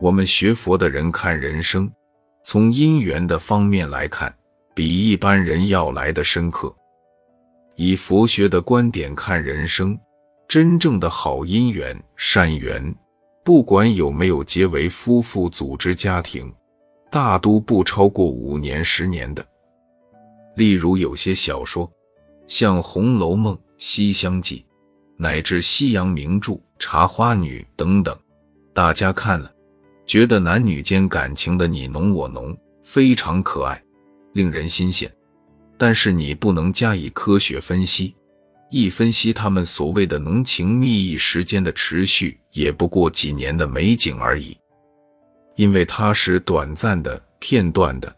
我们学佛的人看人生，从因缘的方面来看，比一般人要来的深刻。以佛学的观点看人生，真正的好姻缘、善缘，不管有没有结为夫妇组织家庭，大都不超过五年、十年的。例如有些小说，像《红楼梦》《西厢记》，乃至西洋名著《茶花女》等等，大家看了。觉得男女间感情的你侬我侬非常可爱，令人心羡。但是你不能加以科学分析，一分析他们所谓的浓情蜜意，时间的持续也不过几年的美景而已。因为它是短暂的、片段的，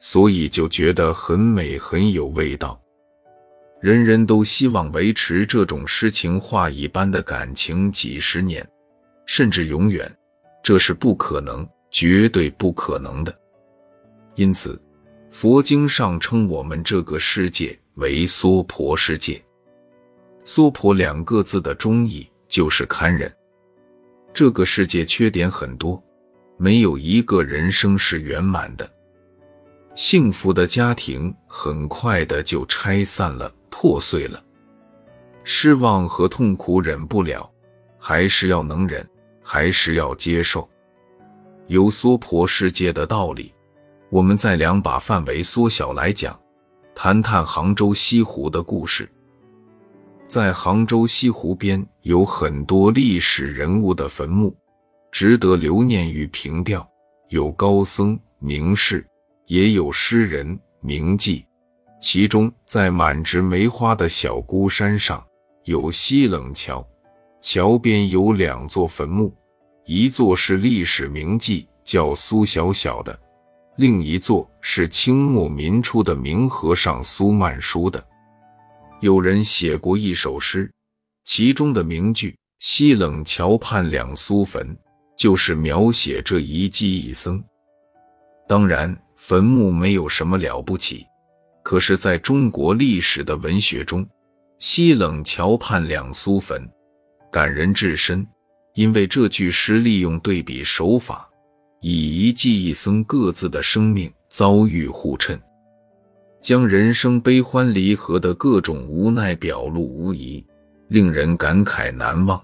所以就觉得很美、很有味道。人人都希望维持这种诗情画意般的感情几十年，甚至永远。这是不可能，绝对不可能的。因此，佛经上称我们这个世界为娑婆世界。娑婆两个字的中意就是堪忍。这个世界缺点很多，没有一个人生是圆满的。幸福的家庭很快的就拆散了，破碎了。失望和痛苦忍不了，还是要能忍。还是要接受有娑婆世界的道理。我们再两把范围缩小来讲，谈谈杭州西湖的故事。在杭州西湖边有很多历史人物的坟墓，值得留念与凭吊。有高僧名士，也有诗人名妓。其中，在满植梅花的小孤山上，有西冷桥。桥边有两座坟墓，一座是历史名妓叫苏小小的，另一座是清末民初的名和尚苏曼殊的。有人写过一首诗，其中的名句“西冷桥畔两苏坟”就是描写这一妓一僧。当然，坟墓没有什么了不起，可是在中国历史的文学中，“西冷桥畔两苏坟”。感人至深，因为这句诗利用对比手法，以一记一僧各自的生命遭遇互衬，将人生悲欢离合的各种无奈表露无遗，令人感慨难忘。